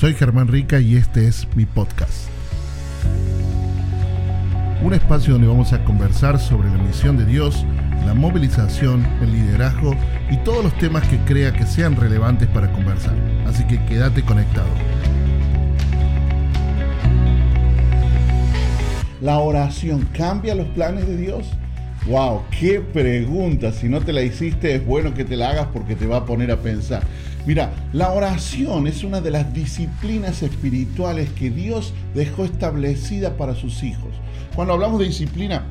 Soy Germán Rica y este es mi podcast. Un espacio donde vamos a conversar sobre la misión de Dios, la movilización, el liderazgo y todos los temas que crea que sean relevantes para conversar. Así que quédate conectado. ¿La oración cambia los planes de Dios? ¡Wow! ¡Qué pregunta! Si no te la hiciste, es bueno que te la hagas porque te va a poner a pensar. Mira, la oración es una de las disciplinas espirituales que Dios dejó establecida para sus hijos. Cuando hablamos de disciplina,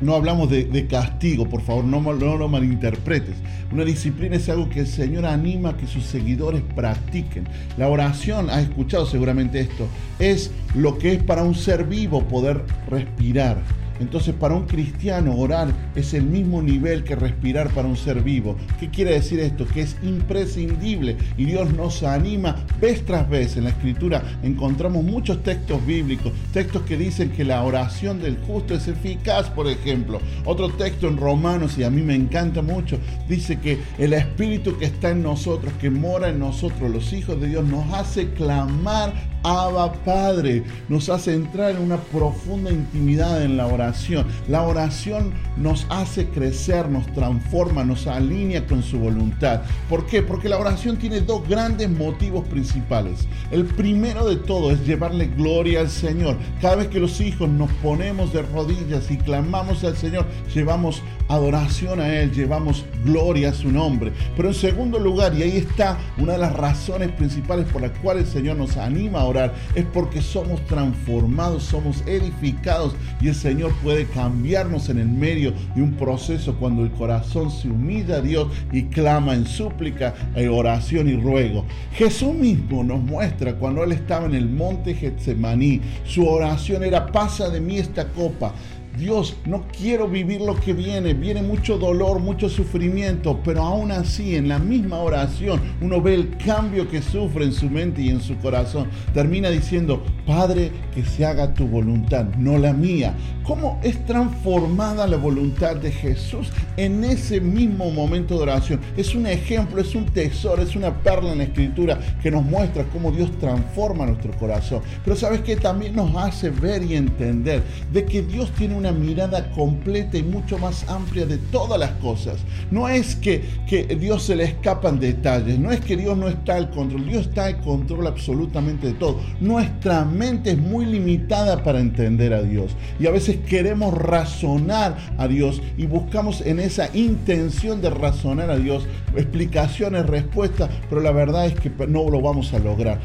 no hablamos de, castigo, por favor, no, no, lo malinterpretes. Una disciplina es algo que el Señor anima a que sus seguidores practiquen. La oración, has escuchado seguramente esto, es lo que es para un ser vivo poder respirar entonces para un cristiano orar es el mismo nivel que respirar para un ser vivo. ¿Qué quiere decir esto? Que es imprescindible y Dios nos anima vez tras vez. En la escritura encontramos muchos textos bíblicos, textos que dicen que la oración del justo es eficaz, por ejemplo. Otro texto en Romanos, y a mí me encanta mucho, dice que el Espíritu que está en nosotros, que mora en nosotros, los hijos de Dios, nos hace clamar Abba Padre, nos hace entrar en una profunda intimidad en la oración. La oración nos hace crecer, nos transforma, nos alinea con su voluntad. ¿Por qué? Porque la oración tiene dos grandes motivos principales. El primero de todo es llevarle gloria al Señor. Cada vez que los hijos nos ponemos de rodillas y clamamos al Señor, llevamos adoración a Él, llevamos gloria a su nombre. Pero en segundo lugar, y ahí está una de las razones principales por las cuales el Señor nos anima a orar es porque somos transformados, somos edificados y el Señor puede cambiarnos en el medio de un proceso cuando el corazón se humilla a Dios y clama en súplica, en oración y ruego. Jesús mismo nos muestra cuando Él estaba en el monte Getsemaní, su oración era pasa de mí esta copa. Dios, no quiero vivir lo que viene, viene mucho dolor, mucho sufrimiento, pero aún así en la misma oración uno ve el cambio que sufre en su mente y en su corazón. Termina diciendo, Padre, que se haga tu voluntad, no la mía. ¿Cómo es transformada la voluntad de Jesús en ese mismo momento de oración? Es un ejemplo, es un tesoro, es una perla en la escritura que nos muestra cómo Dios transforma nuestro corazón. Pero sabes que también nos hace ver y entender de que Dios tiene una mirada completa y mucho más amplia de todas las cosas. No es que, que Dios se le escapan detalles, no es que Dios no está al control, Dios está al control absolutamente de todo. Nuestra mente es muy limitada para entender a Dios y a veces queremos razonar a Dios y buscamos en esa intención de razonar a Dios explicaciones, respuestas, pero la verdad es que no lo vamos a lograr.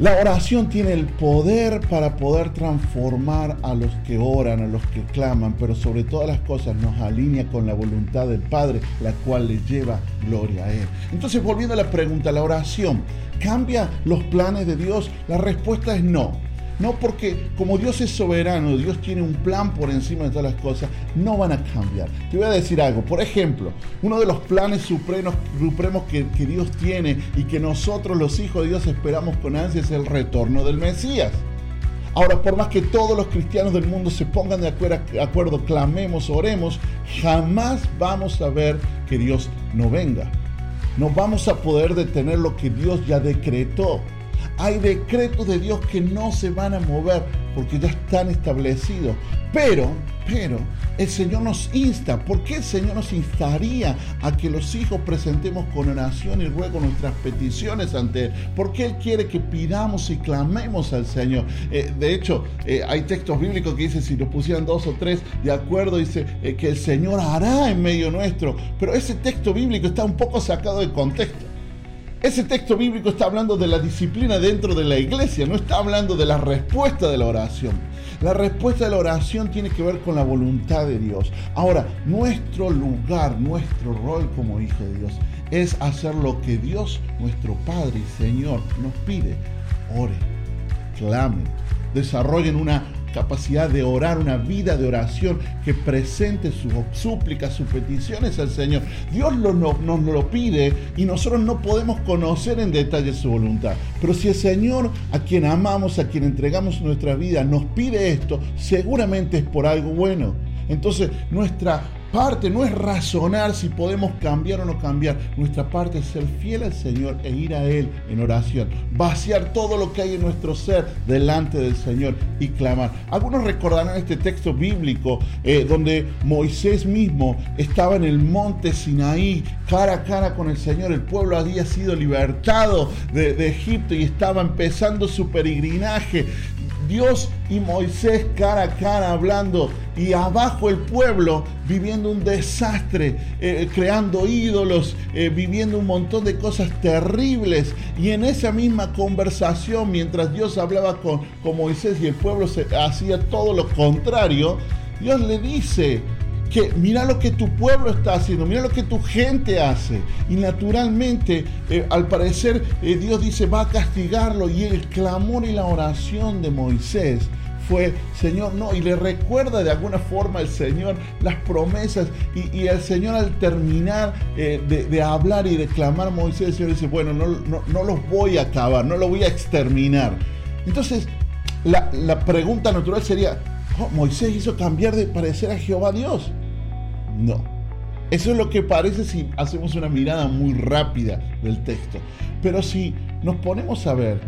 La oración tiene el poder para poder transformar a los que oran, a los que claman, pero sobre todas las cosas nos alinea con la voluntad del Padre, la cual le lleva gloria a Él. Entonces, volviendo a la pregunta, ¿la oración cambia los planes de Dios? La respuesta es no. No porque como Dios es soberano, Dios tiene un plan por encima de todas las cosas, no van a cambiar. Te voy a decir algo. Por ejemplo, uno de los planes supremos, supremos que, que Dios tiene y que nosotros los hijos de Dios esperamos con ansia es el retorno del Mesías. Ahora, por más que todos los cristianos del mundo se pongan de acuerdo, clamemos, oremos, jamás vamos a ver que Dios no venga. No vamos a poder detener lo que Dios ya decretó. Hay decretos de Dios que no se van a mover porque ya están establecidos. Pero, pero, el Señor nos insta. ¿Por qué el Señor nos instaría a que los hijos presentemos con oración y ruego nuestras peticiones ante Él? Porque Él quiere que pidamos y clamemos al Señor. Eh, de hecho, eh, hay textos bíblicos que dicen, si nos pusieran dos o tres de acuerdo, dice eh, que el Señor hará en medio nuestro. Pero ese texto bíblico está un poco sacado de contexto. Ese texto bíblico está hablando de la disciplina dentro de la iglesia, no está hablando de la respuesta de la oración. La respuesta de la oración tiene que ver con la voluntad de Dios. Ahora, nuestro lugar, nuestro rol como hijo de Dios es hacer lo que Dios, nuestro Padre y Señor, nos pide. Ore, clamen, desarrollen una capacidad de orar, una vida de oración que presente sus súplicas, sus peticiones al Señor. Dios nos lo pide y nosotros no podemos conocer en detalle su voluntad. Pero si el Señor, a quien amamos, a quien entregamos nuestra vida, nos pide esto, seguramente es por algo bueno. Entonces nuestra parte no es razonar si podemos cambiar o no cambiar. Nuestra parte es ser fiel al Señor e ir a Él en oración. Vaciar todo lo que hay en nuestro ser delante del Señor y clamar. Algunos recordarán este texto bíblico eh, donde Moisés mismo estaba en el monte Sinaí, cara a cara con el Señor. El pueblo había sido libertado de, de Egipto y estaba empezando su peregrinaje. Dios y Moisés cara a cara hablando y abajo el pueblo viviendo un desastre, eh, creando ídolos, eh, viviendo un montón de cosas terribles. Y en esa misma conversación, mientras Dios hablaba con, con Moisés y el pueblo hacía todo lo contrario, Dios le dice, que mira lo que tu pueblo está haciendo, mira lo que tu gente hace. Y naturalmente, eh, al parecer, eh, Dios dice, va a castigarlo. Y el clamor y la oración de Moisés fue, Señor, no, y le recuerda de alguna forma el Señor las promesas, y, el Señor al terminar eh, de, hablar y de clamar a Moisés, el Señor dice, bueno, no, no, los voy a acabar, no los voy a exterminar. Entonces, la, la pregunta natural sería, Moisés hizo cambiar de parecer a Jehová Dios. No. Eso es lo que parece si hacemos una mirada muy rápida del texto. Pero si nos ponemos a ver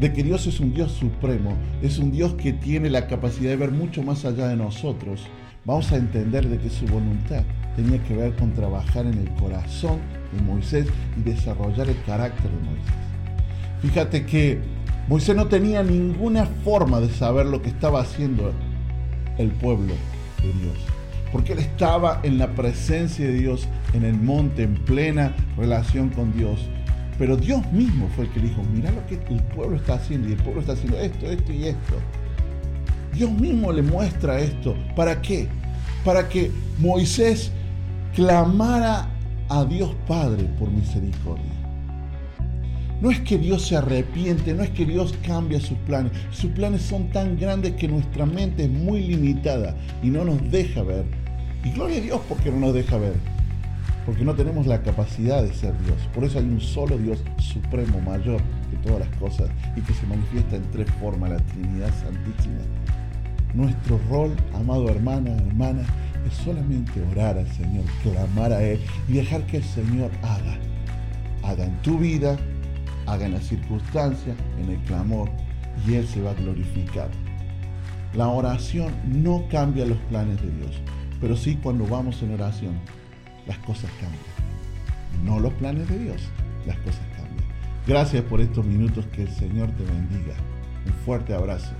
de que Dios es un Dios supremo, es un Dios que tiene la capacidad de ver mucho más allá de nosotros, vamos a entender de que su voluntad tenía que ver con trabajar en el corazón de Moisés y desarrollar el carácter de Moisés. Fíjate que Moisés no tenía ninguna forma de saber lo que estaba haciendo el pueblo de Dios porque él estaba en la presencia de Dios, en el monte, en plena relación con Dios. Pero Dios mismo fue el que dijo, mira lo que el pueblo está haciendo, y el pueblo está haciendo esto, esto y esto. Dios mismo le muestra esto. ¿Para qué? Para que Moisés clamara a Dios Padre por misericordia. No es que Dios se arrepiente, no es que Dios cambie sus planes. Sus planes son tan grandes que nuestra mente es muy limitada y no nos deja ver y gloria a Dios porque no nos deja ver. Porque no tenemos la capacidad de ser Dios. Por eso hay un solo Dios supremo, mayor que todas las cosas y que se manifiesta en tres formas, la Trinidad Santísima. Nuestro rol, amado hermana, hermana, es solamente orar al Señor, clamar a Él y dejar que el Señor haga. Haga en tu vida, haga en las circunstancias, en el clamor, y Él se va a glorificar. La oración no cambia los planes de Dios. Pero sí cuando vamos en oración, las cosas cambian. No los planes de Dios, las cosas cambian. Gracias por estos minutos, que el Señor te bendiga. Un fuerte abrazo.